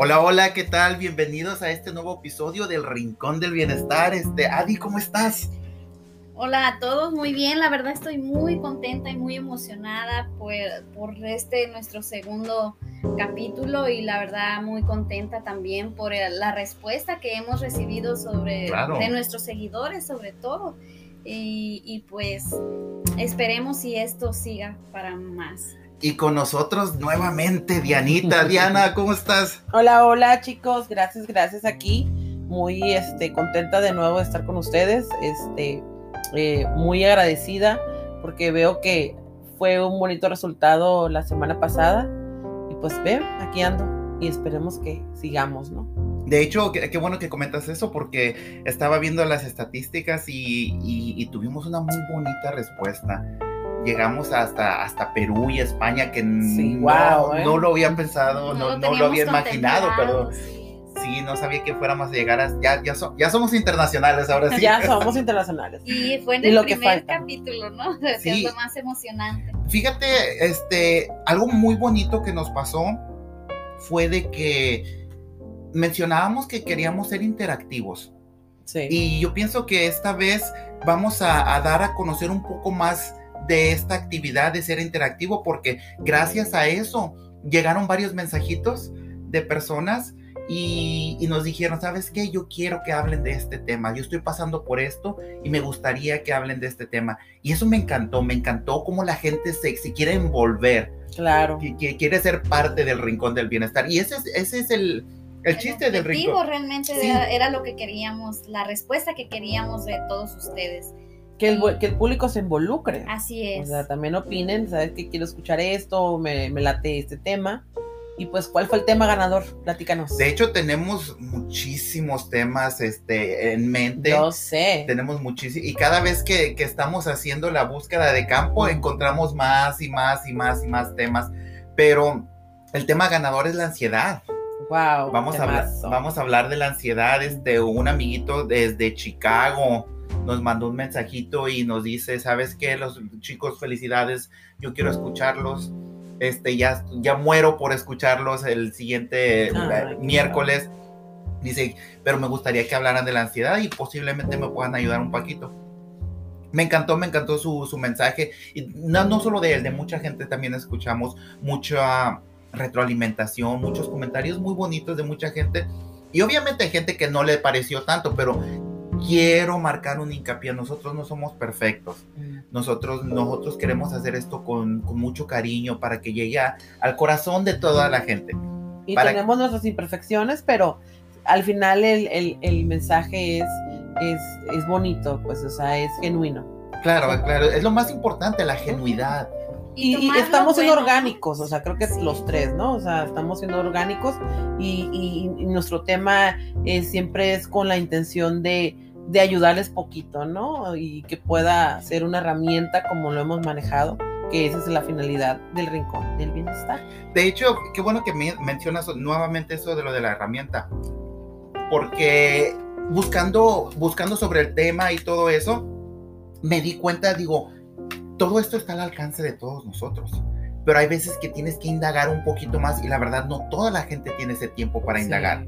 Hola, hola, ¿qué tal? Bienvenidos a este nuevo episodio del Rincón del Bienestar. Este, Adi, ¿cómo estás? Hola a todos, muy bien, la verdad estoy muy contenta y muy emocionada por, por este nuestro segundo capítulo y la verdad muy contenta también por la respuesta que hemos recibido sobre de nuestros seguidores sobre todo y, y pues esperemos si esto siga para más. Y con nosotros nuevamente Dianita. Diana, ¿cómo estás? Hola, hola chicos, gracias, gracias aquí. Muy este, contenta de nuevo de estar con ustedes. Este, eh, muy agradecida porque veo que fue un bonito resultado la semana pasada. Y pues ve, aquí ando y esperemos que sigamos, ¿no? De hecho, qué, bueno que comentas eso porque estaba viendo las estadísticas y tuvimos una muy bonita respuesta llegamos hasta, hasta Perú y España, que no, ¿eh? no, lo había pensado, no, no, lo, había imaginado, pero sí. no sabía que fuéramos a llegar a, ya, ya, ya somos internacionales ahora sí. Ya somos internacionales. Y fue en el primer capítulo, ¿no? Sí. lo más emocionante. Fíjate, este, algo muy bonito que nos pasó fue de que mencionábamos que queríamos ser interactivos. Sí. Y yo pienso que esta vez vamos a, a dar a conocer un poco más de esta actividad de ser interactivo porque gracias a eso llegaron varios mensajitos de personas y, nos dijeron, ¿sabes qué? Yo quiero que hablen de este tema, yo estoy pasando por esto y me gustaría que hablen de este tema. Y eso me encantó, me encantó cómo la gente se, quiere envolver. Claro. Que, quiere ser parte del rincón del bienestar. Y ese es, ese es el, el, chiste del rincón. realmente era lo que queríamos, la respuesta que queríamos de todos ustedes que el, que el público se involucre. Así es. O sea, también opinen, ¿sabes que quiero escuchar esto? Me, me late este tema. Y pues, ¿cuál fue el tema ganador? Platícanos. De hecho, tenemos muchísimos temas este, en mente. Yo sé. Tenemos muchísimos. Y cada vez que, que, estamos haciendo la búsqueda de campo, encontramos más y más y más y más temas. Pero el tema ganador es la ansiedad. Wow. Vamos, a hablar, vamos a hablar de la ansiedad. Este, un amiguito desde Chicago nos mandó un mensajito y nos dice, ¿sabes qué? Los chicos, felicidades, yo quiero escucharlos. Este, ya, ya muero por escucharlos el siguiente eh, miércoles. Dice, pero me gustaría que hablaran de la ansiedad y posiblemente me puedan ayudar un poquito. Me encantó, me encantó su, su mensaje. Y no, no solo de él, de mucha gente también escuchamos mucha retroalimentación, muchos comentarios muy bonitos de mucha gente. Y obviamente hay gente que no le pareció tanto, pero quiero marcar un hincapié, nosotros no somos perfectos, mm. nosotros, nosotros queremos hacer esto con, mucho cariño para que llegue al corazón de toda la gente. Y tenemos nuestras imperfecciones, pero al final el, mensaje es, es, es, bonito, pues, o sea, es genuino. Claro, claro, es lo más importante, la genuidad. Y, estamos siendo orgánicos, o sea, creo que es los tres, ¿no? O sea, estamos siendo orgánicos y, nuestro tema siempre es con la intención de, de ayudarles poquito, ¿no? Y que pueda ser una herramienta como lo hemos manejado, que esa es la finalidad del rincón del bienestar. De hecho, qué bueno que mencionas nuevamente eso de lo de la herramienta, porque buscando, buscando sobre el tema y todo eso, me di cuenta, digo, todo esto está al alcance de todos nosotros. Pero hay veces que tienes que indagar un poquito más y la verdad no toda la gente tiene ese tiempo para indagar.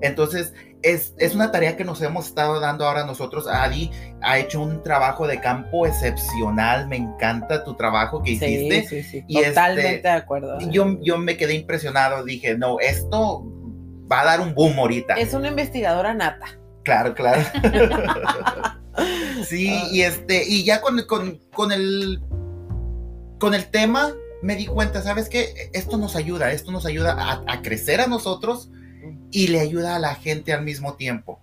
Entonces, es, es, una tarea que nos hemos estado dando ahora nosotros. Adi ha hecho un trabajo de campo excepcional. Me encanta tu trabajo que hiciste. Sí, sí, sí. Totalmente este, de acuerdo. Yo, yo me quedé impresionado. Dije, no, esto va a dar un boom ahorita. Es una investigadora nata. Claro, claro. sí, y este, y ya con, con, con el con el tema me di cuenta, ¿sabes qué? Esto nos ayuda, esto nos ayuda a, a crecer a nosotros y le ayuda a la gente al mismo tiempo.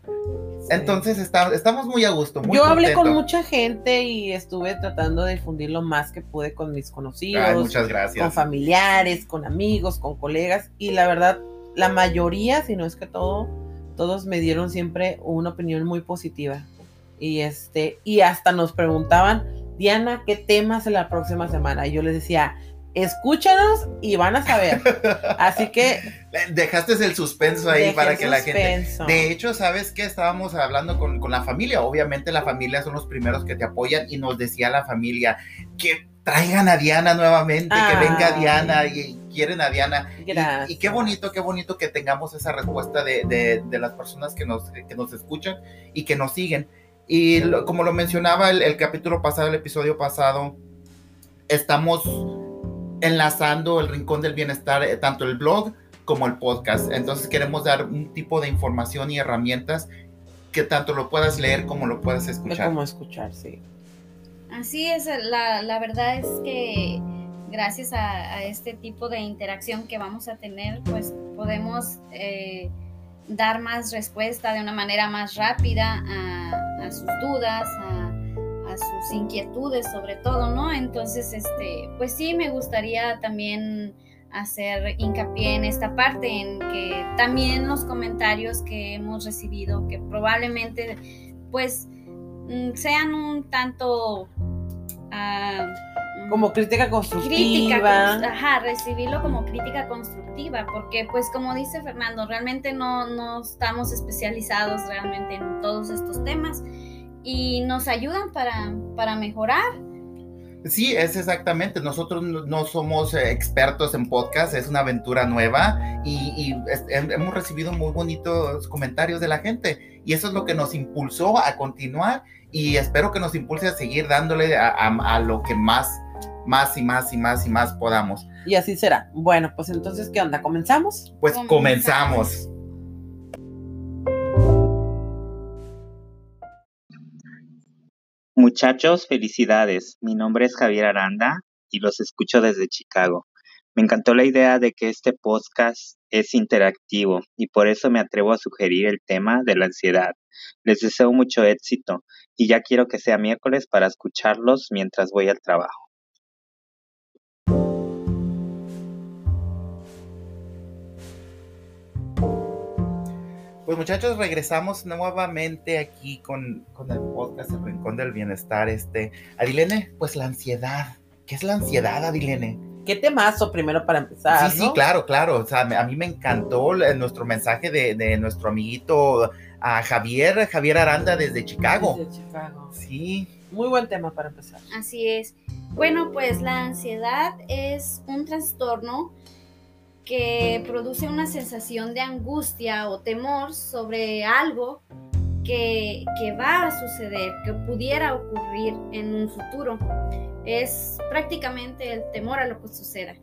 Entonces estamos muy a gusto. Yo hablé con mucha gente y estuve tratando de difundir lo más que pude con mis conocidos. muchas gracias. Con familiares, con amigos, con colegas. Y la verdad, la mayoría, si no es que todo, todos me dieron siempre una opinión muy positiva. Y este, y hasta nos preguntaban, Diana, ¿qué temas en la próxima semana? Y yo les decía, escúchanos y van a saber. Así que. Dejaste el suspenso ahí para que la gente. De hecho, ¿sabes qué? Estábamos hablando con, la familia. Obviamente, la familia son los primeros que te apoyan y nos decía la familia que traigan a Diana nuevamente, que venga Diana. Y quieren a Diana. Y- qué bonito, qué bonito que tengamos esa respuesta de, de- de las personas que nos, que nos escuchan y que nos siguen. Y lo- como lo mencionaba el, el capítulo pasado, el episodio pasado, estamos enlazando el Rincón del Bienestar, eh, tanto el blog como el podcast. Entonces queremos dar un tipo de información y herramientas que tanto lo puedas leer como lo puedas De escuchar. cómo escuchar, sí. Así es, la, la verdad es que gracias a, a este tipo de interacción que vamos a tener, pues podemos eh, dar más respuesta de una manera más rápida a, a sus dudas, a sus inquietudes sobre todo, ¿no? Entonces, este, pues sí, me gustaría también hacer hincapié en esta parte, en que también los comentarios que hemos recibido, que probablemente pues mm, sean un tanto mm, Como crítica crítica, constructiva. cons- ajá, recibirlo como crítica constructiva, porque pues como dice Fernando, realmente no, no estamos especializados realmente en todos estos temas y nos ayudan para, para mejorar. Sí, es exactamente. Nosotros no, somos eh, expertos en podcast, es una aventura nueva y, y es- hem- hemos recibido muy bonitos comentarios de la gente y eso es lo que nos impulsó a continuar y espero que nos impulse a seguir dándole a, a- a lo que más, más y más y más y más podamos. Y así será. Bueno, pues entonces, ¿qué onda? ¿Comenzamos? Pues Comenzamos. comenzamos. Muchachos, felicidades. Mi nombre es Javier Aranda y los escucho desde Chicago. Me encantó la idea de que este podcast es interactivo y por eso me atrevo a sugerir el tema de la ansiedad. Les deseo mucho éxito y ya quiero que sea miércoles para escucharlos mientras voy al trabajo. Pues muchachos, regresamos nuevamente aquí con, con el podcast El Rincón del Bienestar. Este, Adilene, pues la ansiedad. ¿Qué es la ansiedad, Adilene? ¿Qué temazo primero para empezar? Sí, sí, claro, claro. O sea, me- a mí me encantó nuestro mensaje de, de nuestro amiguito a Javier, Javier Aranda desde Chicago. Desde Chicago. Sí, Muy buen tema para empezar. Así es. Bueno, pues la ansiedad es un trastorno que produce una sensación de angustia o temor sobre algo que, que va a suceder, que pudiera ocurrir en un futuro. Es prácticamente el temor a lo que suceda.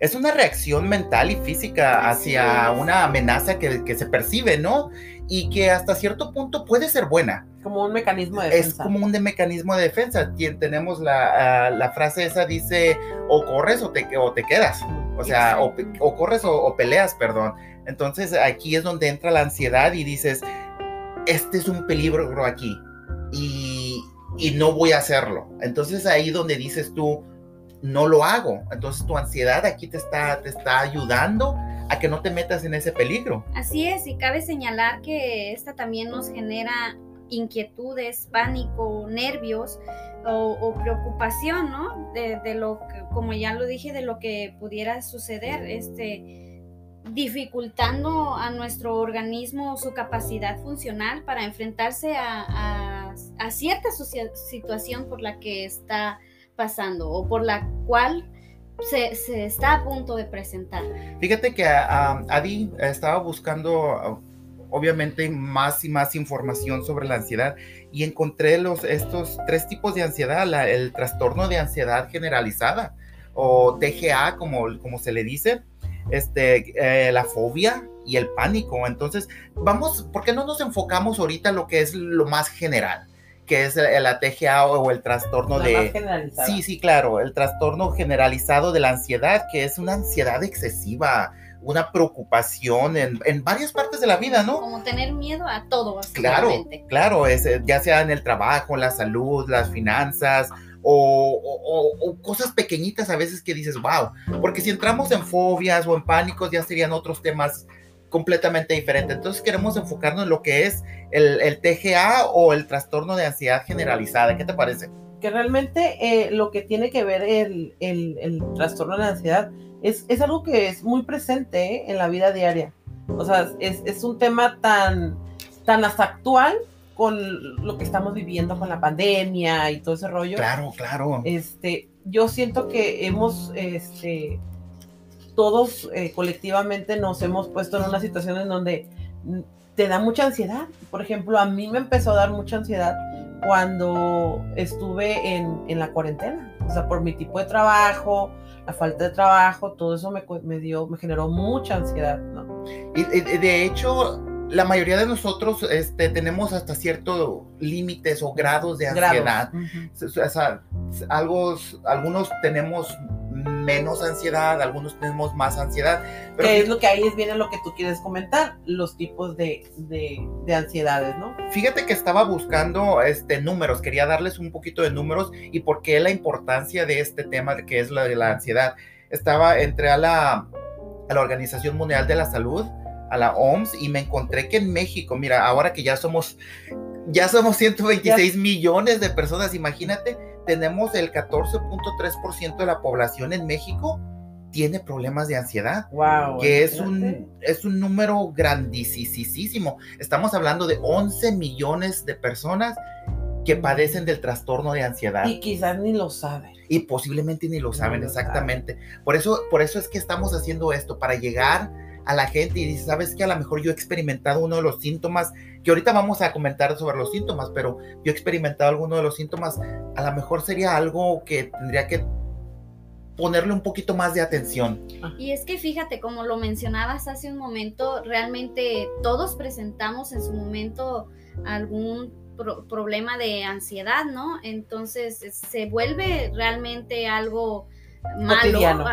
es una reacción mental y física Así hacia es. una amenaza que, que se percibe, ¿no? Y que hasta cierto punto puede ser buena. Como un mecanismo de Es defensa. como un de mecanismo de defensa. Tien- tenemos la, ah, la frase esa, dice, o corres o te, o te quedas. O sea, o, corres o, o peleas, perdón. Entonces aquí es donde entra la ansiedad y dices, este es un peligro aquí y, y no voy a hacerlo. Entonces ahí donde dices tú, no lo hago. Entonces tu ansiedad aquí te está, te está ayudando a que no te metas en ese peligro. Así es, y cabe señalar que esta también nos genera inquietudes, pánico, nervios o, preocupación, ¿no? De, lo que, como ya lo dije, de lo que pudiera suceder, este, dificultando a nuestro organismo su capacidad funcional para enfrentarse a, cierta situación por la que está pasando o por la cual se, está a punto de presentar. Fíjate que Adi estaba buscando, obviamente, más y más información sobre la ansiedad y encontré los, estos tres tipos de ansiedad, la- el trastorno de ansiedad generalizada o TGA, como, como se le dice, este, eh, la fobia y el pánico. Entonces, vamos, ¿por qué no nos enfocamos ahorita en lo que es lo más general? que es la TGA o el trastorno La de... Sí, sí, claro, el trastorno generalizado de la ansiedad, que es una ansiedad excesiva, una preocupación en, en varias partes de la vida, ¿no? Como tener miedo a todo, Claro, básicamente. claro, es, eh, ya sea en el trabajo, la salud, las finanzas o, o- o- o cosas pequeñitas a veces que dices, wow, porque si entramos en fobias o en pánicos ya serían otros temas completamente diferentes. Entonces queremos enfocarnos en lo que es el, el TGA o el trastorno de ansiedad generalizada. ¿Qué te parece? que realmente eh, lo que tiene que ver el, el- el trastorno de ansiedad es, es algo que es muy presente ¿eh? en la vida diaria. O sea, es, es un tema tan, tan hasta actual con lo que estamos viviendo con la pandemia y todo ese rollo. Claro, claro. Este, yo siento que hemos este, todos eh, colectivamente nos hemos puesto en una situación en donde te da mucha ansiedad. Por ejemplo, a mí me empezó a dar mucha ansiedad cuando estuve en, en la cuarentena. O sea, por mi tipo de trabajo, la falta de trabajo, todo eso me, me dio, me generó mucha ansiedad, ¿no? Y, y, de hecho, la mayoría de nosotros este, tenemos hasta ciertos límites o grados de ansiedad. Grados. O sea, algo, algunos tenemos menos ansiedad, algunos tenemos más ansiedad. Pero que es lo que ahí es viene lo que tú quieres comentar, los tipos de, de, de, ansiedades, ¿no? Fíjate que estaba buscando este, números, quería darles un poquito de números y por qué la importancia de este tema que es la de la ansiedad. Estaba, entré a la, a la Organización Mundial de la Salud, a la OMS, y me encontré que en México, mira, ahora que ya somos, ya somos 126 ya. millones de personas, imagínate, tenemos el 14.3% de la población en México tiene problemas de ansiedad, wow, que es un, es un número grandísimo. Estamos hablando de 11 millones de personas que padecen del trastorno de ansiedad. Y quizás ni lo saben. Y posiblemente ni lo saben, No lo exactamente. Por, eso, por eso es que estamos haciendo esto, para llegar a la gente y dice, sabes que a lo mejor yo he experimentado uno de los síntomas, que ahorita vamos a comentar sobre los síntomas, pero yo he experimentado alguno de los síntomas, a lo mejor sería algo que tendría que ponerle un poquito más de atención. Y es que fíjate, como lo mencionabas hace un momento, realmente todos presentamos en su momento algún pro problema de ansiedad, ¿no? Entonces se vuelve realmente algo malo,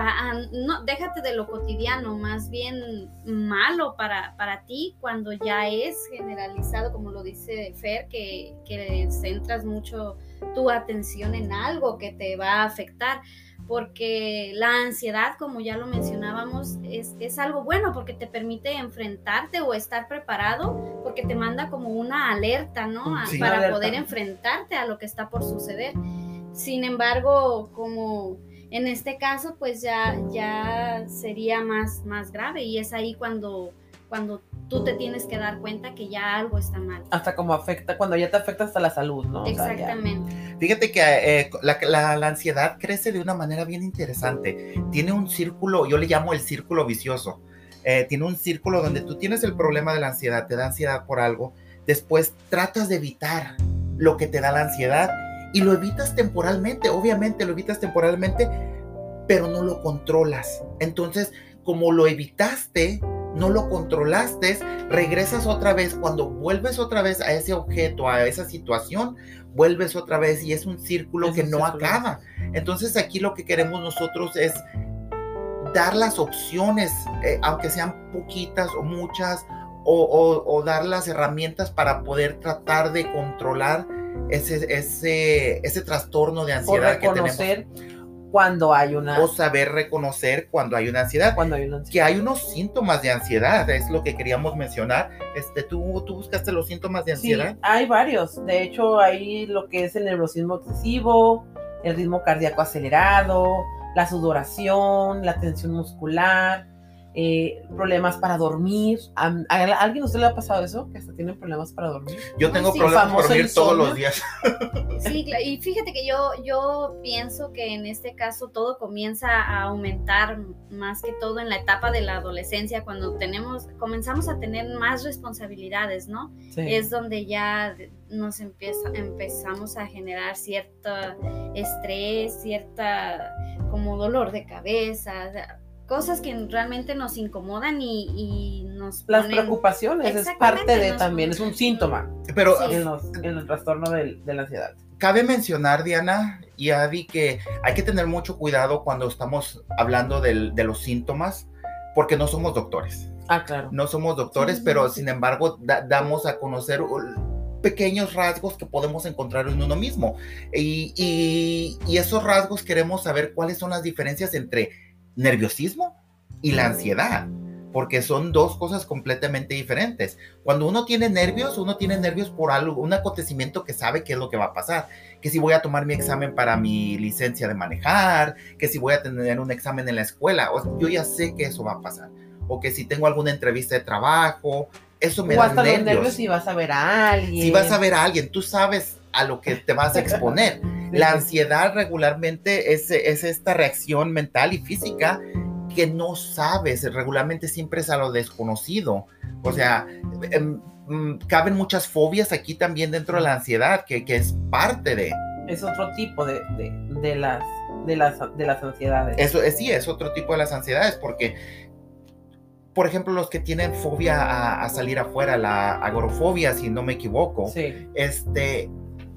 no, déjate de lo cotidiano, más bien malo para, para ti cuando ya es generalizado, como lo dice Fer, que, que centras mucho tu atención en algo que te va a afectar porque la ansiedad, como ya lo mencionábamos, es, es, algo bueno porque te permite enfrentarte o estar preparado, porque te manda como una alerta, ¿no? Sí, Para alerta. poder enfrentarte a lo que está por suceder. Sin embargo, como en este caso, pues ya, ya sería más, más grave y es ahí cuando, cuando tú te tienes que dar cuenta que ya algo está mal. Hasta como afecta, cuando ya te afecta hasta la salud, ¿no? Exactamente. O sea, Fíjate que eh, la, la, la, ansiedad crece de una manera bien interesante. Tiene un círculo, yo le llamo el círculo vicioso. Eh, tiene un círculo donde tú tienes el problema de la ansiedad, te da ansiedad por algo, después tratas de evitar lo que te da la ansiedad y lo evitas temporalmente, obviamente lo evitas temporalmente, pero no lo controlas. Entonces, como lo evitaste, no lo controlaste, regresas otra vez, cuando vuelves otra vez a ese objeto, a esa situación, vuelves otra vez y es un círculo Es que un no círculo. acaba. Entonces aquí lo que queremos nosotros es dar las opciones, eh, aunque sean poquitas o muchas, o, o- o dar las herramientas para poder tratar de controlar ese, ese, ese trastorno de O ansiedad que reconocer cuando hay una. O saber reconocer cuando hay una ansiedad cuando hay una que hay unos síntomas de ansiedad, es lo que queríamos mencionar. Este, ¿tú, tú buscaste los síntomas de Sí, ansiedad? hay varios. De hecho, hay lo que es el nerviosismo excesivo, el ritmo cardíaco acelerado, la sudoración, la tensión muscular, eh, problemas para dormir. ¿A, a alguien a usted le ha pasado eso? Que hasta tienen problemas para dormir. Yo tengo Sí. problemas Famoso dormir todos los días. Sí, y fíjate que yo, yo pienso que en este caso todo comienza a aumentar más que todo en la etapa de la adolescencia, cuando tenemos, comenzamos a tener más responsabilidades, ¿no? Sí. Es donde ya nos empieza, empezamos a generar cierto estrés, cierta como dolor de cabeza, o sea, cosas que realmente nos incomodan y, y nos Las ponen- preocupaciones es parte de nos- también, es un síntoma Pero Sí. en, los- en el trastorno del- de la ansiedad. cabe mencionar, Diana y Adi, que hay que tener mucho cuidado cuando estamos hablando del- de los síntomas, porque no somos doctores. Ah, claro. No somos doctores, Sí, pero sí. sin embargo da- damos a conocer pequeños rasgos que podemos encontrar en uno mismo. Y, y- y esos rasgos queremos saber cuáles son las diferencias entre nerviosismo y la ansiedad, porque son dos cosas completamente diferentes. Cuando uno tiene nervios, uno tiene nervios por algo, un acontecimiento que sabe qué es lo que va a pasar, que si voy a tomar mi examen para mi licencia de manejar, que si voy a tener un examen en la escuela, o- yo ya sé que eso va a pasar, o que si tengo alguna entrevista de trabajo, eso me o da hasta los nervios. nervios si vas a ver a alguien. Si vas a ver a alguien, tú sabes a lo que te vas a exponer. La ansiedad regularmente es, es esta reacción mental y física que no sabes, regularmente siempre es a lo desconocido. O sea, em, mm, caben muchas fobias aquí también dentro de la ansiedad, que, que es parte de... Es otro tipo de, de, de las, de, las, de las ansiedades. Eso es, sí, es otro tipo de las ansiedades, porque, por ejemplo, los que tienen fobia a, a salir afuera, la agorofobia, si no me equivoco, Sí. este,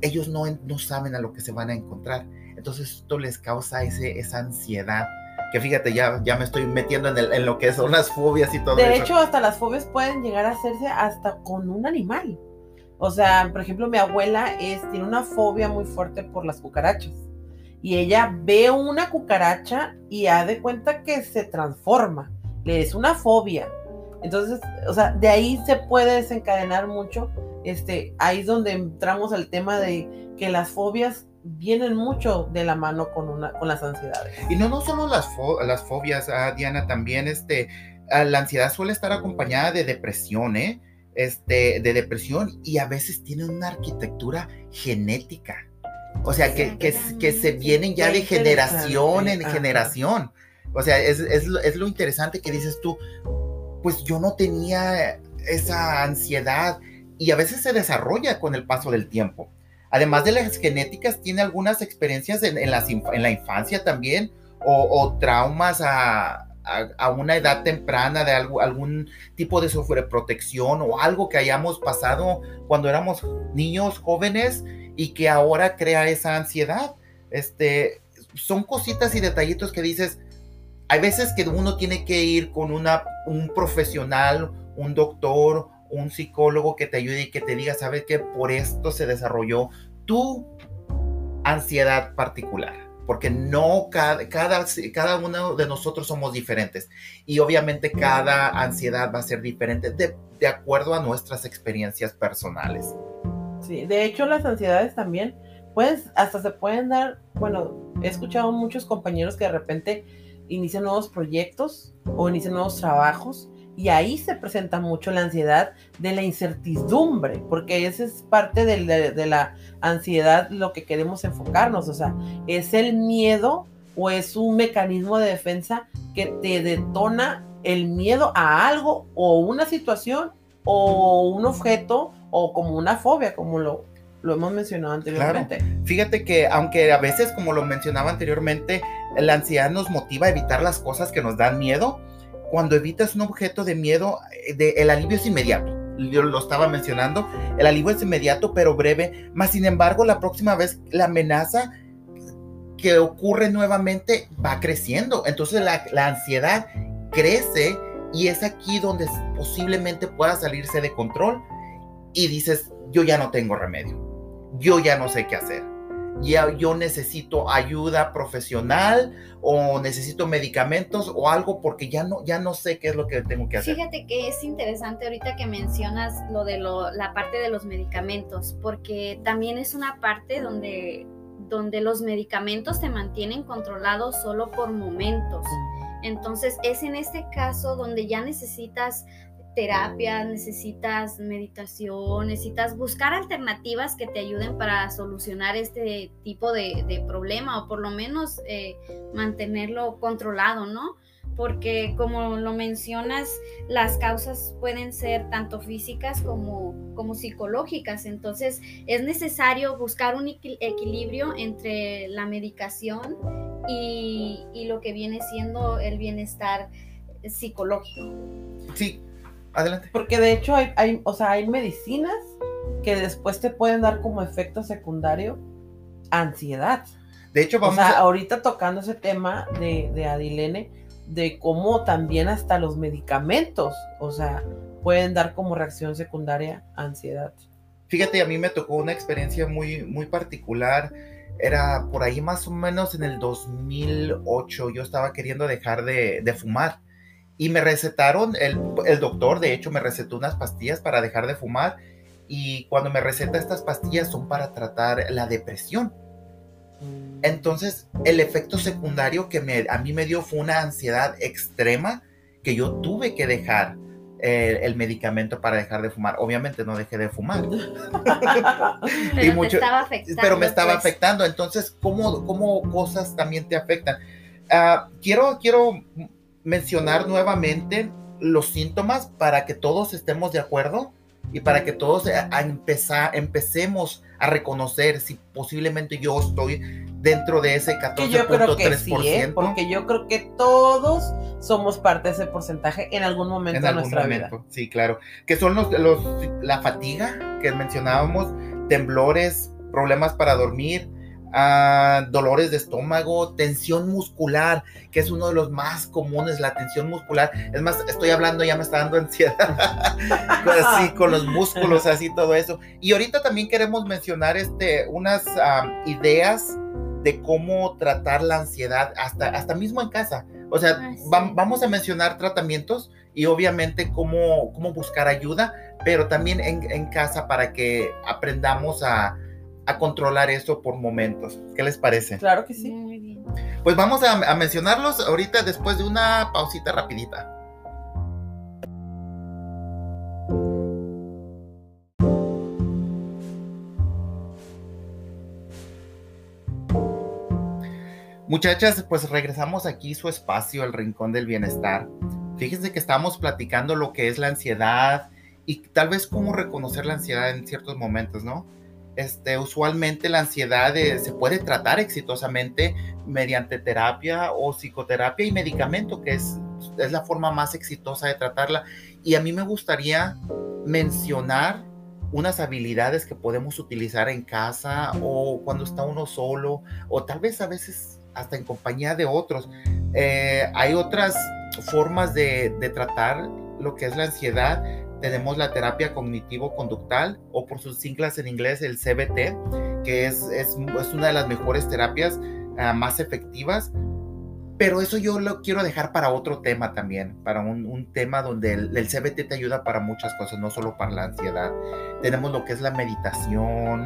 ellos no, no saben a lo que se van a encontrar. Entonces esto les causa ese, esa ansiedad. Que fíjate, ya, ya me estoy metiendo en, el- en lo que son las fobias y todo De eso. hecho, hasta las fobias pueden llegar a hacerse hasta con un animal. O sea, por ejemplo, mi abuela es, tiene una fobia muy fuerte por las cucarachas. Y ella ve una cucaracha y ha de cuenta que se transforma. Le es una fobia. Entonces, o sea, de ahí se puede desencadenar mucho. Este, ahí es donde entramos al tema de que las fobias vienen mucho de la mano con, una, con las ansiedades. Y no, no solo las, fo- las fobias, ah, Diana, también este, ah, la ansiedad suele estar acompañada de depresión, ¿eh? Este, de depresión y a veces tiene una arquitectura genética. O sea, que, que, que se vienen ya de generación en generación. O sea, es, es, es lo interesante que dices tú, pues yo no tenía esa ansiedad y a veces se desarrolla con el paso del tiempo. Además de las genéticas, tiene algunas experiencias en, la infancia también o, traumas a, a- una edad temprana de algún tipo de sobreprotección o algo que hayamos pasado cuando éramos niños jóvenes y que ahora crea esa ansiedad. Este, son cositas y detallitos que dices, hay veces que uno tiene que ir con un profesional, un doctor, un psicólogo que te ayude y que te diga, ¿sabes qué? Por esto se desarrolló tu ansiedad particular. Porque no cada, cada, cada uno de nosotros somos diferentes. Y obviamente cada ansiedad va a ser diferente de, de acuerdo a nuestras experiencias personales. Sí, de hecho las ansiedades también, pues hasta se pueden dar, bueno, he escuchado muchos compañeros que de repente inician nuevos proyectos o inician nuevos trabajos y ahí se presenta mucho la ansiedad de la incertidumbre, porque esa es parte de la ansiedad lo que queremos enfocarnos, o sea, es el miedo o es un mecanismo de defensa que te detona el miedo a algo o una situación o un objeto o como una fobia, como lo, lo hemos mencionado anteriormente. Fíjate que aunque a veces, como lo mencionaba anteriormente, la ansiedad nos motiva a evitar las cosas que nos dan miedo, cuando evitas un objeto de miedo, eh, de- el alivio es inmediato. Yo lo estaba mencionando, el alivio es inmediato pero breve, más sin embargo la próxima vez la amenaza que ocurre nuevamente va creciendo. Entonces la, la ansiedad crece y es aquí donde posiblemente pueda salirse de control y dices, yo ya no tengo remedio, yo ya no sé qué hacer, ya yo necesito ayuda profesional o necesito medicamentos o algo porque ya no, ya no sé qué es lo que tengo que hacer. Fíjate que es interesante ahorita que mencionas lo de lo- la parte de los medicamentos, porque también es una parte donde, donde los medicamentos te mantienen controlados solo por momentos. Entonces es en este caso donde ya necesitas terapia, necesitas meditación, necesitas buscar alternativas que te ayuden para solucionar este tipo de, problema o por lo menos eh, mantenerlo controlado, ¿no? Porque como lo mencionas, las causas pueden ser tanto físicas como, como psicológicas. Entonces es necesario buscar un equi- equilibrio entre la medicación y, y lo que viene siendo el bienestar psicológico. Sí, adelante. Porque de hecho hay, hay, o sea, hay medicinas que después te pueden dar como efecto secundario ansiedad. De hecho, O vamos sea, a... ahorita tocando ese tema de, de Adilene, de cómo también hasta los medicamentos, o sea, pueden dar como reacción secundaria ansiedad. Fíjate, a mí me tocó una experiencia muy, muy particular. Era por ahí más o menos en el 2008. Yo estaba queriendo dejar de, de fumar. Y me recetaron, el, el doctor de hecho me recetó unas pastillas para dejar de fumar. Y cuando me receta estas pastillas son para tratar la depresión. Entonces, el efecto secundario que me, a mí me dio fue una ansiedad extrema que yo tuve que dejar eh, el medicamento para dejar de fumar. Obviamente no dejé de fumar, Pero te mucho- estaba afectando. pero me estaba pues. afectando. Entonces, ¿cómo, cómo cosas también te afectan? Ah, quiero, quiero mencionar nuevamente los síntomas para que todos estemos de acuerdo y para que todos a, a empezar, empecemos a reconocer si posiblemente yo estoy dentro de ese Que yo creo que sí, 14.3%. ¿eh? porque yo creo que todos somos parte de ese porcentaje en algún momento en de algún nuestra vida. momento. Sí, claro. Que son los, los, la fatiga que mencionábamos, temblores, problemas para dormir, dolores de estómago, tensión muscular, que es uno de los más comunes, la tensión muscular. Es más, estoy hablando, ya me está dando ansiedad. así, con los músculos, así, todo eso. Y ahorita también queremos mencionar este, unas ideas de cómo tratar la ansiedad, hasta, hasta mismo en casa. O sea, Ah, sí. vamos a mencionar tratamientos y obviamente cómo, cómo buscar ayuda, pero también en, en casa para que aprendamos a, a controlar eso por momentos. ¿Qué les parece? Claro que sí. Muy bien. Pues vamos a, a mencionarlos ahorita después de una pausita rapidita. Muchachas, pues regresamos aquí su espacio, el rincón del bienestar. Fíjense que estamos platicando lo que es la ansiedad y tal vez cómo reconocer la ansiedad en ciertos momentos, ¿no? Este, usualmente la ansiedad eh, se puede tratar exitosamente mediante terapia o psicoterapia y medicamento, que es, es la forma más exitosa de tratarla. Y a mí me gustaría mencionar unas habilidades que podemos utilizar en casa o cuando está uno solo o tal vez a veces hasta en compañía de otros. Eh, hay otras formas de, de tratar lo que es la ansiedad. Tenemos la terapia cognitivo-conductal o por sus siglas en inglés el CBT, que es, es, es una de las mejores terapias uh, más efectivas. Pero eso yo lo quiero dejar para otro tema también, para un, un tema donde el, el, CBT te ayuda para muchas cosas, no solo para la ansiedad. Tenemos lo que es la meditación,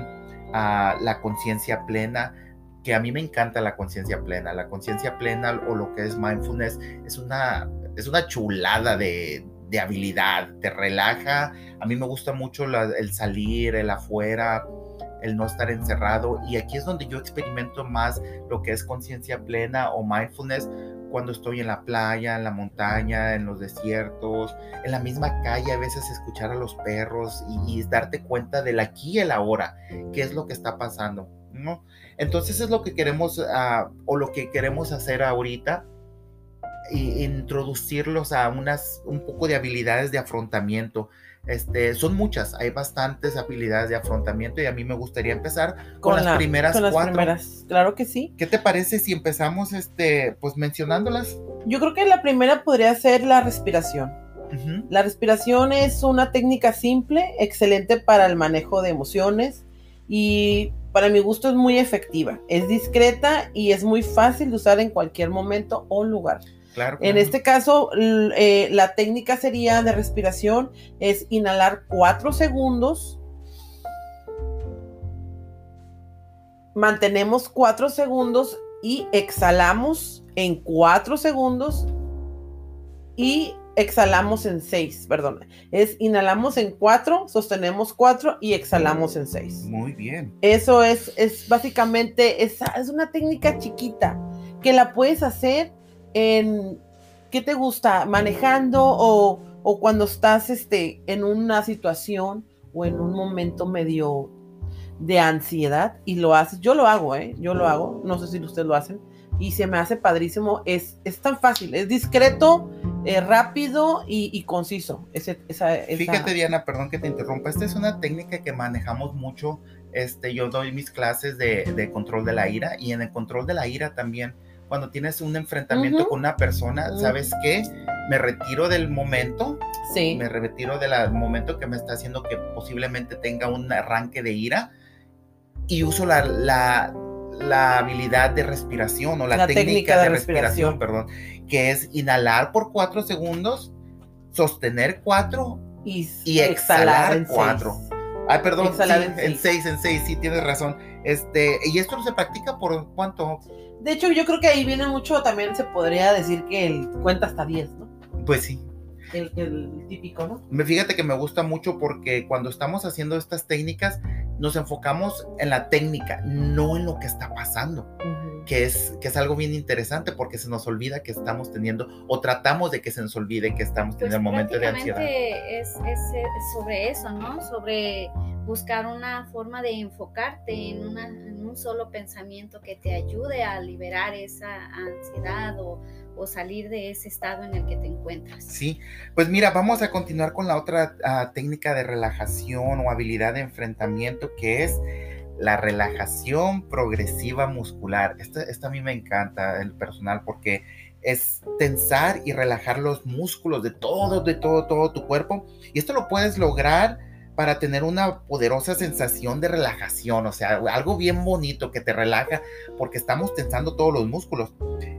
uh, la conciencia plena, que a mí me encanta la conciencia plena. La conciencia plena o lo que es mindfulness es una, es una chulada de, de habilidad, te relaja. A mí me gusta mucho el salir, el afuera, el no estar encerrado. Y aquí es donde yo experimento más lo que es conciencia plena o mindfulness cuando estoy en la playa, en la montaña, en los desiertos, en la misma calle, a veces escuchar a los perros y, darte cuenta del aquí y el ahora, qué es lo que está pasando. ¿no? Entonces es lo que queremos uh, o lo que queremos hacer ahorita y introducirlos a unas un poco de habilidades de afrontamiento. Este, son muchas, hay bastantes habilidades de afrontamiento y a mí me gustaría empezar con, con las la, primeras con las cuatro. primeras, claro que sí. ¿Qué te parece si empezamos este, pues mencionándolas? Yo creo que la primera podría ser la respiración. Uh -huh. La respiración es una técnica simple, excelente para el manejo de emociones y para mi gusto es muy efectiva. Es discreta y es muy fácil de usar en cualquier momento o lugar. Claro, en este caso, eh, la técnica sería de respiración es inhalar cuatro segundos. Mantenemos cuatro segundos y exhalamos en cuatro segundos y exhalamos en seis, perdón. Es inhalamos en cuatro, sostenemos cuatro y exhalamos en seis. Muy bien. Eso es, es básicamente, es, es una técnica chiquita que la puedes hacer en, ¿qué te gusta? Manejando o, cuando estás este, en una situación o en un momento medio de ansiedad y lo haces. Yo lo hago, ¿eh? Yo lo hago. No sé si ustedes lo hacen. Y se me hace padrísimo. Es, es tan fácil, es discreto, eh, rápido y, conciso. Ese. Fíjate, Diana, perdón que te interrumpa. Esta es una técnica que manejamos mucho. Este, yo doy mis clases de control de la ira y en el control de la ira también cuando tienes un enfrentamiento uh -huh. con una persona, ¿sabes qué? Me retiro del momento. Sí. Me retiro del momento que me está haciendo que posiblemente tenga un arranque de ira y uso la, la, la habilidad de respiración o la, la técnica, técnica, de, de respiración. respiración, perdón, que es inhalar por cuatro segundos, sostener cuatro y, y exhalar, en cuatro. Seis. Ay, perdón, Exhalar sí, en, en seis, en seis, sí, tienes razón. Este, y esto se practica por cuánto? De hecho, yo creo que ahí viene mucho, también se podría decir que el cuenta hasta 10, ¿no? Pues sí. El, el, típico, ¿no? Fíjate que me gusta mucho porque cuando estamos haciendo estas técnicas, nos enfocamos en la técnica, no en lo que está pasando. Uh -huh. Que es, que es algo bien interesante porque se nos olvida que estamos teniendo o tratamos de que se nos olvide que estamos teniendo Pues el momento de ansiedad. Es, sobre eso, ¿no? Sobre buscar una forma de enfocarte en, una, en un solo pensamiento que te ayude a liberar esa ansiedad o, o salir de ese estado en el que te encuentras. Sí, pues mira, vamos a continuar con la otra ah, técnica de relajación o habilidad de enfrentamiento que es la relajación progresiva muscular. Esta, esta a mí me encanta, el personal, porque es tensar y relajar los músculos de todo, de todo, todo tu cuerpo. Y esto lo puedes lograr para tener una poderosa sensación de relajación, o sea, algo bien bonito que te relaja porque estamos tensando todos los músculos.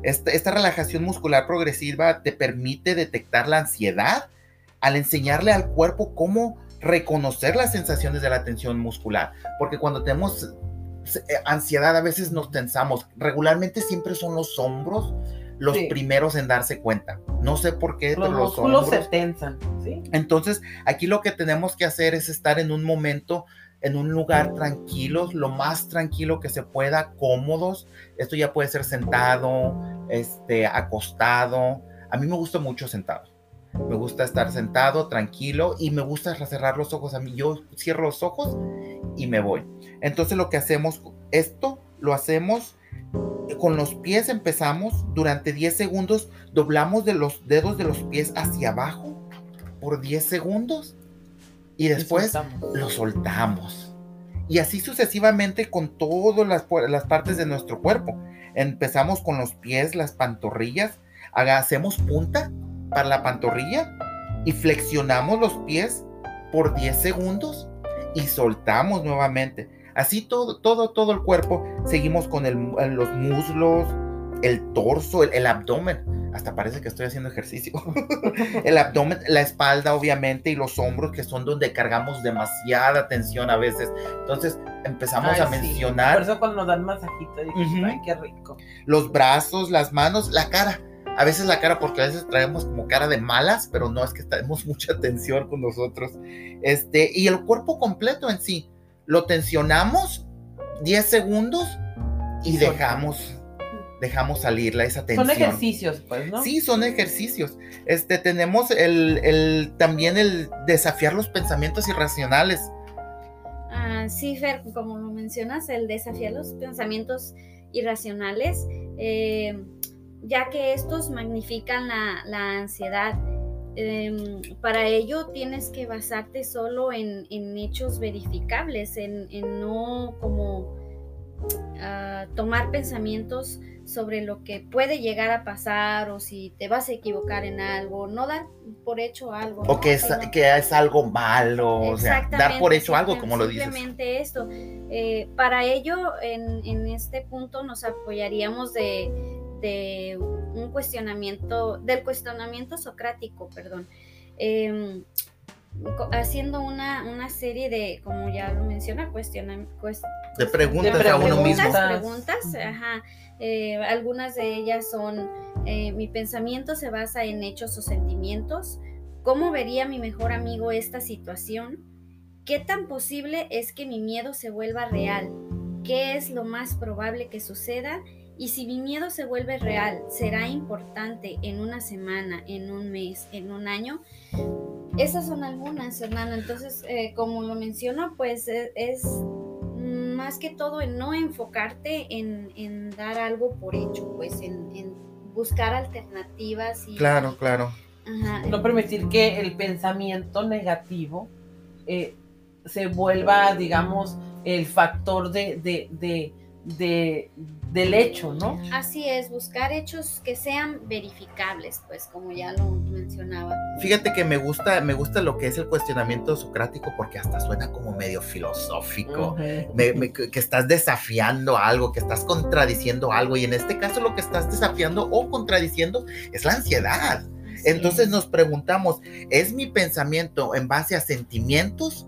Esta, esta relajación muscular progresiva te permite detectar la ansiedad al enseñarle al cuerpo cómo reconocer las sensaciones de la tensión muscular, porque cuando tenemos eh, ansiedad a veces nos tensamos, regularmente siempre son los hombros los Sí. primeros en darse cuenta. No sé por qué, Los pero los músculos hombros se tensan, ¿sí? entonces, aquí lo que tenemos que hacer es estar en un momento, en un lugar tranquilos, lo más tranquilo que se pueda, cómodos. Esto ya puede ser sentado, este, acostado. A mí me gusta mucho sentado. Me gusta estar sentado, tranquilo, y me gusta cerrar los ojos. A mí yo cierro los ojos y me voy. Entonces lo que hacemos, esto lo hacemos con los pies empezamos durante 10 segundos, doblamos de los dedos de los pies hacia abajo por 10 segundos y después lo soltamos. Y así sucesivamente con todas las, partes de nuestro cuerpo. Empezamos con los pies, las pantorrillas, hacemos punta para la pantorrilla y flexionamos los pies por 10 segundos y soltamos nuevamente. Así todo, todo, todo el cuerpo. Seguimos con el eh, los muslos, el torso, el, el abdomen. Hasta parece que estoy haciendo ejercicio. el abdomen, la espalda, obviamente, y los hombros, que son donde cargamos demasiada tensión a veces. Entonces empezamos Ay, a sí. mencionar Por eso cuando nos dan masajito, ay, qué rico. los brazos, las manos, la cara. A veces la cara, porque a veces traemos como cara de malas, pero no es que tenemos mucha tensión con nosotros. Este, y el cuerpo completo en sí. Lo tensionamos 10 segundos y dejamos, dejamos salir la- esa tensión. Son ejercicios, pues, ¿no? Sí, son ejercicios. Este, tenemos el, el- también el desafiar los pensamientos irracionales. Ah, sí, Fer, como lo mencionas, el desafiar los pensamientos irracionales, eh, ya que estos magnifican la, la ansiedad. Em, para ello tienes que basarte solo en, en hechos verificables, en, en no como ah, tomar pensamientos sobre lo que puede llegar a pasar o si te vas a equivocar en algo, no dar por hecho algo. O ¿no? que es, que es algo malo. O sea, dar por hecho algo, como lo dices. Simplemente esto. Eh, para ello, en, en este punto nos apoyaríamos de, de un cuestionamiento, del cuestionamiento socrático, perdón. Em, haciendo una, una serie de, como ya lo menciona, cuestiona, cues- De preguntas De a uno preguntas, mismo. preguntas, ajá. Eh, algunas de ellas son, eh, mi pensamiento se basa en hechos o sentimientos. ¿Cómo vería mi mejor amigo esta situación? ¿Qué tan posible es que mi miedo se vuelva real? ¿Qué es lo más probable que suceda? Y si mi miedo se vuelve real, ¿será importante en una semana, en un mes, en un año? Esas son algunas, Hernando. Entonces, eh, como lo menciono, pues e- es, más que todo en no enfocarte en, en dar algo por hecho, pues en, en buscar alternativas y... Claro, claro. Ajá, No permitir que el pensamiento negativo eh, se vuelva, digamos, el factor de, de, de, de- del hecho, ¿no? Así es, buscar hechos que sean verificables, pues como ya lo mencionaba. Fíjate que me gusta, me gusta lo que es el cuestionamiento socrático porque hasta suena como medio filosófico. Ujú. Me- me- que estás desafiando algo, que estás contradiciendo algo y en este caso lo que estás desafiando o contradiciendo es la ansiedad. Entonces es. nos preguntamos, ¿es mi pensamiento en base a sentimientos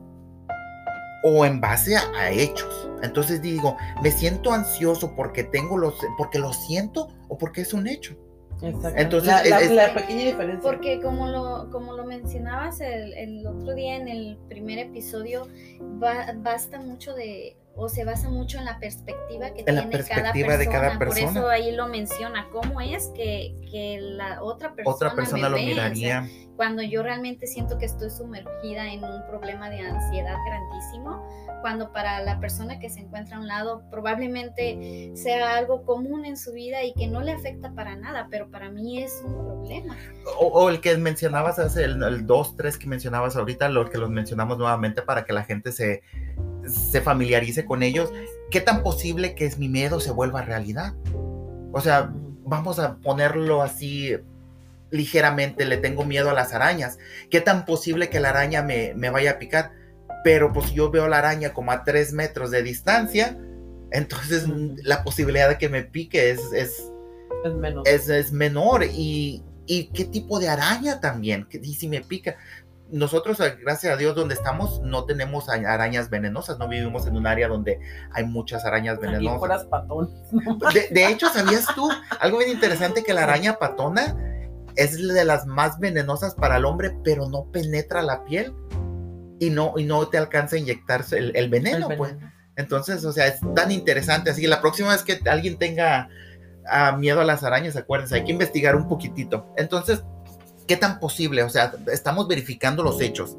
o en base a, a hechos? Entonces digo, ¿me siento ansioso porque tengo los, porque lo siento o porque es un hecho? Exacto. Entonces, la, la- es- la pequeña diferencia. Porque como lo, como lo mencionabas el, el otro día en el primer episodio, ba- basta mucho de, o se basa mucho en la perspectiva que En tiene perspectiva cada de persona. cada Por eso ahí lo menciona, cómo es que, que la otra persona, Otra persona me lo ve, o sea, miraría. cuando yo realmente siento que estoy sumergida en un problema de ansiedad grandísimo, cuando para la persona que se encuentra a un lado probablemente sea algo común en su vida y que no le afecta para nada, pero para mí es un problema. O, o el que mencionabas hace el, el 2, 3 que mencionabas ahorita, lo que los mencionamos nuevamente para que la gente se, se familiarice con ellos. ¿Qué tan posible que es mi miedo se vuelva realidad? O sea, vamos a ponerlo así ligeramente, le tengo miedo a las arañas. ¿Qué tan posible que la araña me, me vaya a picar? Pero pues yo veo la araña como a 3 metros de distancia, entonces la posibilidad de que me pique es, es, Es menos. es, es menor. Y, y qué tipo de araña también, ¿Qué- y si me pica. Nosotros, gracias a Dios, donde estamos, no tenemos a- arañas venenosas, no vivimos en un área donde hay muchas arañas venenosas. patón. De, de hecho, ¿sabías tú algo bien interesante? Que la araña patona es de las más venenosas para el hombre, pero no penetra la piel y no, y no te alcanza a inyectarse el, el veneno, El pues. veneno. Entonces, o sea, es tan interesante. Así que la próxima vez que alguien tenga ah, miedo a las arañas, acuérdense, hay que investigar un poquitito. Entonces, ¿qué tan posible? O sea, estamos verificando los hechos.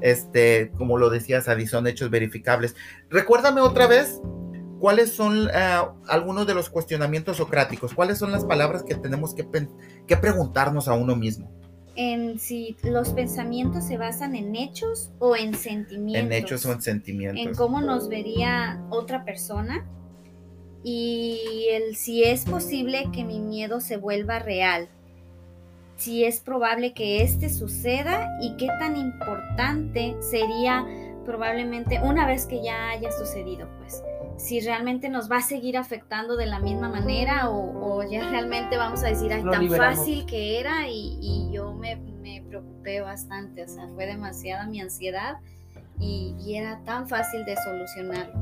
Este, como lo decías, Adi, son hechos verificables. Recuérdame otra vez cuáles son ah, algunos de los cuestionamientos socráticos. ¿Cuáles son las palabras que tenemos que, que preguntarnos a uno mismo? En si los pensamientos se basan en hechos o en sentimientos. En hechos o en en sentimientos. cómo nos vería otra persona y el si es posible que mi miedo se vuelva real, si es probable que este suceda y qué tan importante sería probablemente una vez que ya haya sucedido, pues si realmente nos va a seguir afectando de la misma manera o, o ya realmente vamos a decir, ay, Lo tan liberamos. fácil que era y, y yo me, me preocupé bastante, o sea, fue demasiada mi ansiedad y, y era tan fácil de solucionar.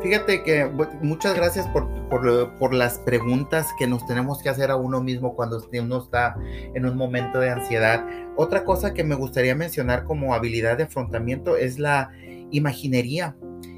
Fíjate que muchas gracias por, por, por las preguntas que nos tenemos que hacer a uno mismo cuando uno está en un momento de ansiedad. Otra cosa que me gustaría mencionar como habilidad de afrontamiento es la imaginería.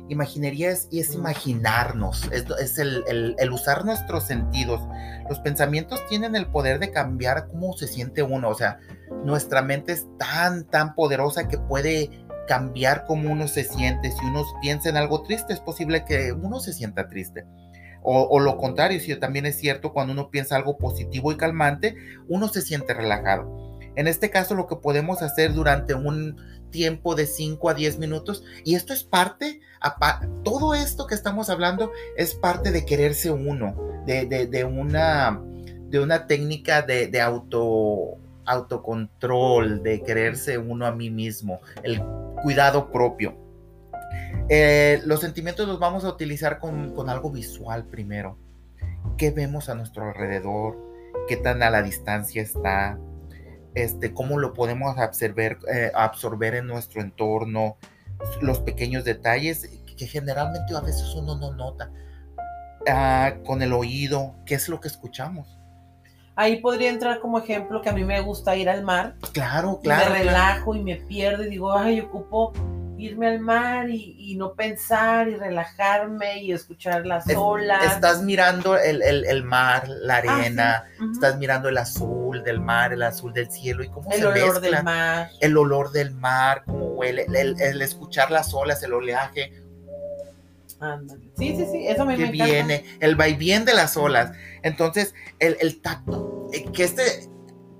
Imaginería es, es imaginarnos, es, es el, el- el usar nuestros sentidos. Los pensamientos tienen el poder de cambiar cómo se siente uno. O sea, nuestra mente es tan, tan poderosa que puede cambiar cómo uno se siente. Si uno piensa en algo triste, es posible que uno se sienta triste. O, lo contrario, si también es cierto, cuando uno piensa algo positivo y calmante, uno se siente relajado. En este caso, lo que podemos hacer durante un tiempo de 5 a 10 minutos, y esto es parte, todo esto que estamos hablando es parte de quererse uno, de, de- de una, de una técnica de, de auto, autocontrol, de quererse uno a mí mismo, el cuidado propio. Eh, los sentimientos los vamos a utilizar con, con algo visual primero. ¿Qué vemos a nuestro alrededor? ¿Qué tan a la distancia está? Este, ¿Cómo lo podemos absorber, eh, absorber en nuestro entorno? Los pequeños detalles que generalmente a veces uno no nota. Ah, con el oído, ¿qué es lo que escuchamos? Ahí podría entrar como ejemplo que a mí me gusta ir al mar. Claro, y claro. me claro. relajo y me pierdo y digo, ay, ocupo irme al mar y, y no pensar y relajarme y escuchar las olas. Estás mirando el, el- el mar, la Ah, sí. arena, estás mirando el azul del mar, el azul del cielo y cómo el se olor del mar. el olor del mar, cómo huele, el, el escuchar las olas, el oleaje Ándale. Sí, sí, sí, eso me, que me encanta. viene, el vaivén de las olas. Entonces, el, el tacto, eh, que este,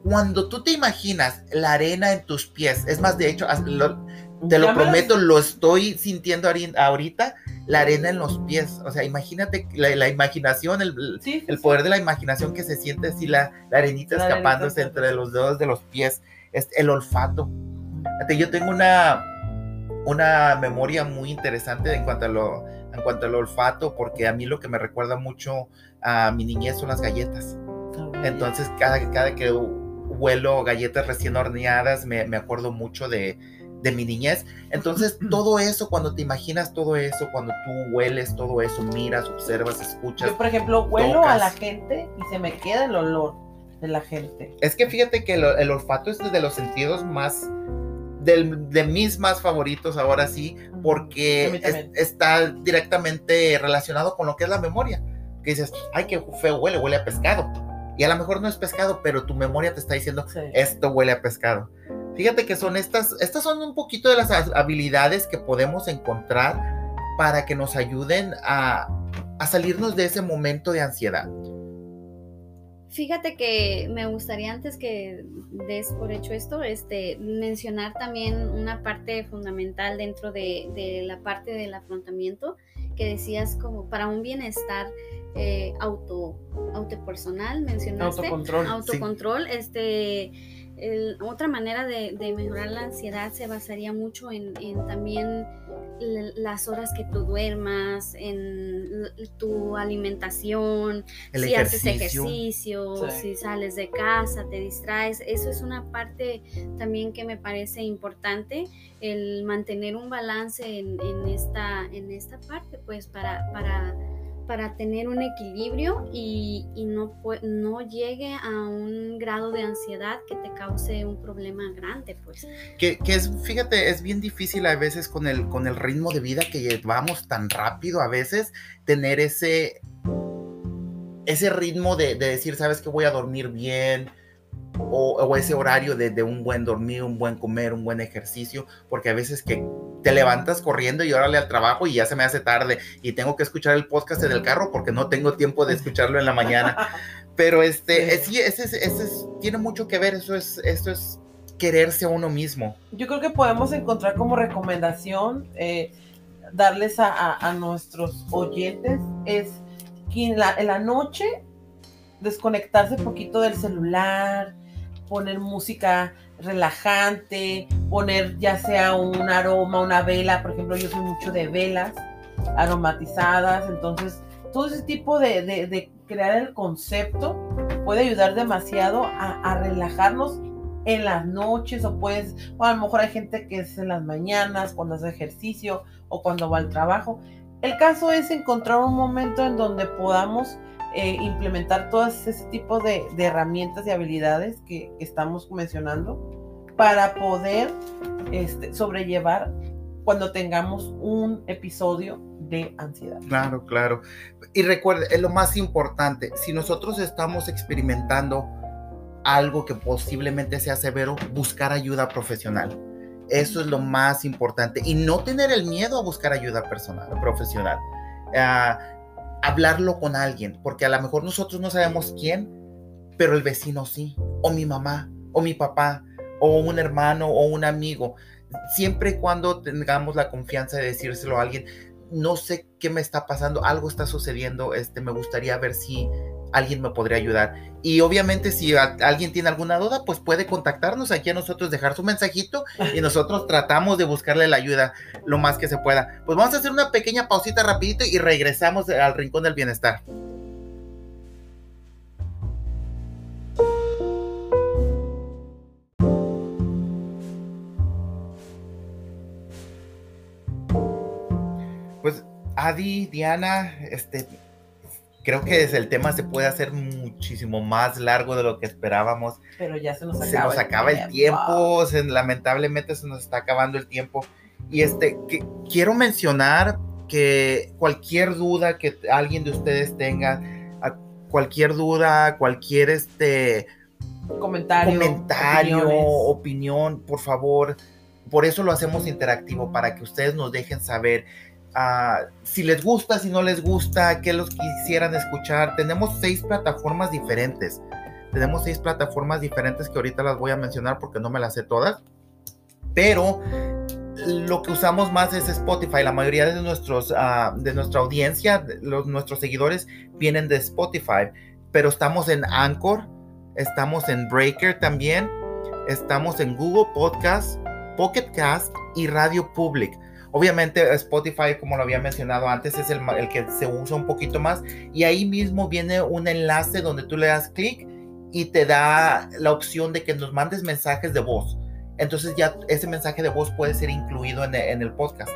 cuando tú te imaginas la arena en tus pies, es más, de hecho, lo- te lo prometo, lo estoy sintiendo ahori- ahorita, la arena en los pies. O sea, imagínate la, la imaginación, el, Sí, sí, el sí. poder de la imaginación que se siente así la, la arenita La escapándose arenita. entre los dedos de los pies, es el olfato. Yo tengo una, una memoria muy interesante en cuanto, a lo, en cuanto al olfato, porque a mí lo que me recuerda mucho a mi niñez son las galletas. Entonces, cada, cada que huelo galletas recién horneadas, me, me acuerdo mucho de, de mi niñez. Entonces, todo eso, cuando te imaginas todo eso, cuando tú hueles todo eso, miras, observas, escuchas, Yo, por ejemplo, huelo a la gente y se me queda el olor de la gente. Es que fíjate que el, el olfato es de los sentidos más, de mis más favoritos ahora sí, porque está directamente relacionado con lo que es la memoria. Que dices, ay, qué feo huele, huele a pescado. Y a lo mejor no es pescado, pero tu memoria te está diciendo, esto huele a pescado. Fíjate que son estas, estas son un poquito de las habilidades que podemos encontrar para que nos ayuden a, a salirnos de ese momento de ansiedad. Fíjate que me gustaría antes que des por hecho esto, este, mencionar también una parte fundamental dentro de, la parte del afrontamiento que decías como para un bienestar eh, auto, autopersonal, mencionaste. Autocontrol. Autocontrol, este otra manera de, mejorar la ansiedad se basaría mucho en, también las horas que tú duermas, en tu alimentación, si haces ejercicio, si sales de casa, te distraes. Eso es una parte también que me parece importante, el mantener un balance en, esta, en esta parte, pues para, para para tener un equilibrio y, no, no llegue a un grado de ansiedad que te cause un problema grande, pues. Que, es, fíjate, es bien difícil a veces con el, con el ritmo de vida que llevamos tan rápido, a veces tener ese, ese ritmo de, de decir, sabes que voy a dormir bien, o, ese horario de, un buen dormir, un buen comer, un buen ejercicio, porque a veces que te levantas corriendo y órale al trabajo y ya se me hace tarde y tengo que escuchar el podcast en el carro porque no tengo tiempo de escucharlo en la mañana. Pero este, sí, ese, tiene mucho que ver, eso es, esto es quererse a uno mismo. Yo creo que podemos encontrar como recomendación eh, darles a, nuestros oyentes es que en la, en la noche desconectarse un poquito del celular, poner música relajante, poner ya sea un aroma, una vela, por ejemplo, yo soy mucho de velas aromatizadas, entonces todo ese tipo de, crear el concepto puede ayudar demasiado a, relajarnos en las noches o puedes, o a lo mejor hay gente que es en las mañanas, cuando hace ejercicio o cuando va al trabajo. El caso es encontrar un momento en donde podamos eh, implementar todos ese tipo de, herramientas y habilidades que, estamos mencionando para poder este, sobrellevar cuando tengamos un episodio de ansiedad. Claro, claro. Y recuerde, es lo más importante, si nosotros estamos experimentando algo que posiblemente sea severo, buscar ayuda profesional. Eso es lo más importante. Y no tener el miedo a buscar ayuda personal, profesional. Ah, hablarlo con alguien, porque a lo mejor nosotros no sabemos quién, pero el vecino sí, o mi mamá, o mi papá, o un hermano, o un amigo. Siempre y cuando tengamos la confianza de decírselo a alguien, no sé qué me está pasando, algo está sucediendo, este, me gustaría ver si alguien me podría ayudar. Y obviamente si alguien tiene alguna duda, pues puede contactarnos aquí a nosotros, dejar su mensajito y nosotros tratamos de buscarle la ayuda lo más que se pueda. Pues vamos a hacer una pequeña pausita rapidito y regresamos al Rincón del Bienestar. Pues Adi, Diana, este, creo que el tema se puede hacer muchísimo más largo de lo que esperábamos. Pero ya se nos acaba, se nos acaba el tiempo, lamentablemente se nos está acabando el tiempo. Y este, que, quiero mencionar que cualquier duda que alguien de ustedes tenga, cualquier duda, cualquier este comentario, comentario opinión, por favor, por eso lo hacemos interactivo, para que ustedes nos dejen saber si les gusta, si no les gusta, qué los quisieran escuchar. Tenemos seis plataformas diferentes. Tenemos seis plataformas diferentes que ahorita las voy a mencionar porque no me las sé todas. Pero lo que usamos más es Spotify. La mayoría de, nuestros, ah, de nuestra audiencia, los, nuestros seguidores, vienen de Spotify. Pero estamos en Anchor, estamos en Breaker también, estamos en Google Podcast, Pocket Cast y Radio Public. Obviamente Spotify, como lo había mencionado antes, es el, que se usa un poquito más y ahí mismo viene un enlace donde tú le das clic y te da la opción de que nos mandes mensajes de voz. Entonces ya ese mensaje de voz puede ser incluido en, en el podcast.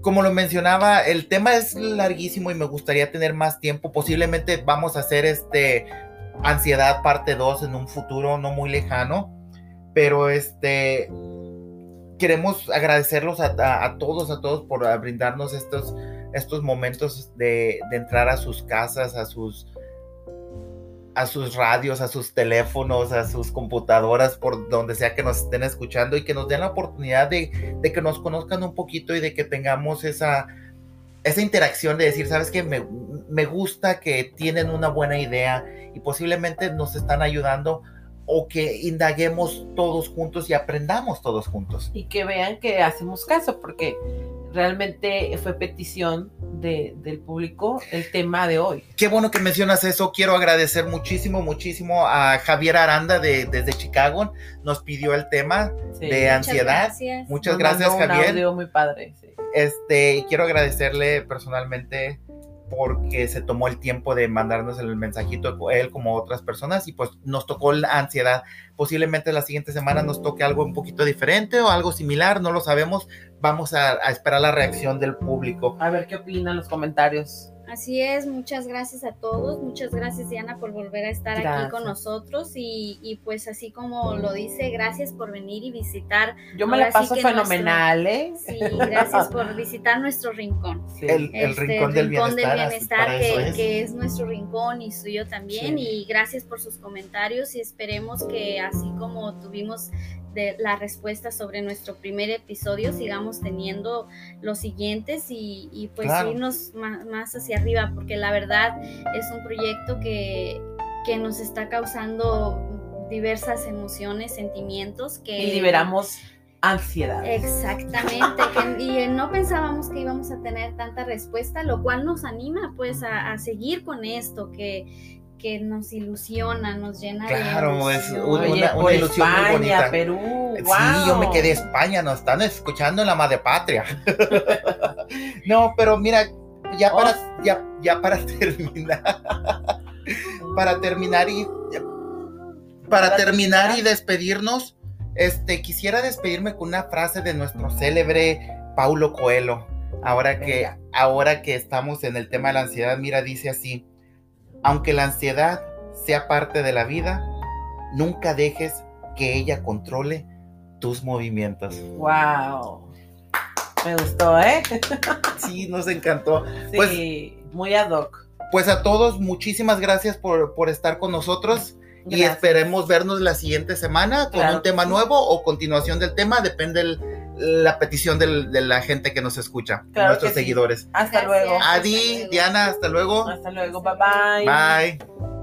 Como lo mencionaba, el tema es larguísimo y me gustaría tener más tiempo. Posiblemente vamos a hacer este ansiedad parte 2 en un futuro no muy lejano. Pero este queremos agradecerlos a, todos, a todos por brindarnos estos, estos momentos de, de entrar a sus casas, a sus, a sus radios, a sus teléfonos, a sus computadoras, por donde sea que nos estén escuchando y que nos den la oportunidad de, de que nos conozcan un poquito y de que tengamos esa, esa interacción de decir, sabes que me, me, gusta que tienen una buena idea y posiblemente nos están ayudando o que indaguemos todos juntos y aprendamos todos juntos. Y que vean que hacemos caso, porque realmente fue petición del público el tema de hoy. Qué bueno que mencionas eso. Quiero agradecer muchísimo, muchísimo a Javier Aranda de, desde Chicago. Nos pidió el tema de ansiedad. Muchas gracias, Javier. muy padre. Este, quiero agradecerle personalmente porque se tomó el tiempo de mandarnos el mensajito él como otras personas y pues nos tocó la ansiedad. Posiblemente la siguiente semana nos toque algo un poquito diferente o algo similar, no lo sabemos. Vamos a, a esperar la reacción del público. A ver qué opinan los comentarios. Así es, muchas gracias a todos, muchas gracias Diana por volver a estar aquí con nosotros y, pues así como lo dice, gracias por venir y visitar. Yo me la paso fenomenal, ¿eh? Sí, gracias por visitar nuestro rincón. El, este, rincón, del bienestar, que, es. nuestro rincón y suyo también y gracias por sus comentarios y esperemos que así como tuvimos de la respuesta sobre nuestro primer episodio, sigamos teniendo los siguientes y, pues irnos más, hacia arriba, porque la verdad es un proyecto que, que nos está causando diversas emociones, sentimientos que... Y liberamos ansiedad. Exactamente, y no pensábamos que íbamos a tener tanta respuesta, lo cual nos anima pues a, a seguir con esto, que, que nos ilusiona, nos llena claro, es una, ilusión muy bonita. Perú, Sí, yo me quedé España, nos están escuchando en la madre patria. no, pero mira, ya para, oh. ya, ya para terminar, para terminar y para terminar y despedirnos, este quisiera despedirme con una frase de nuestro célebre Paulo Coelho. Ahora que, ahora que estamos en el tema de la ansiedad, mira, dice así aunque la ansiedad sea parte de la vida, nunca dejes que ella controle tus movimientos. Wow. Me gustó, ¿eh? sí, nos encantó. Sí, pues, muy ad hoc. Pues a todos, muchísimas gracias por, estar con nosotros. Y esperemos vernos la siguiente semana con un tema nuevo o continuación del tema, depende de la petición de la gente que nos escucha, nuestros seguidores. Hasta luego. Adi, Diana, hasta luego. Hasta luego, bye bye. Bye.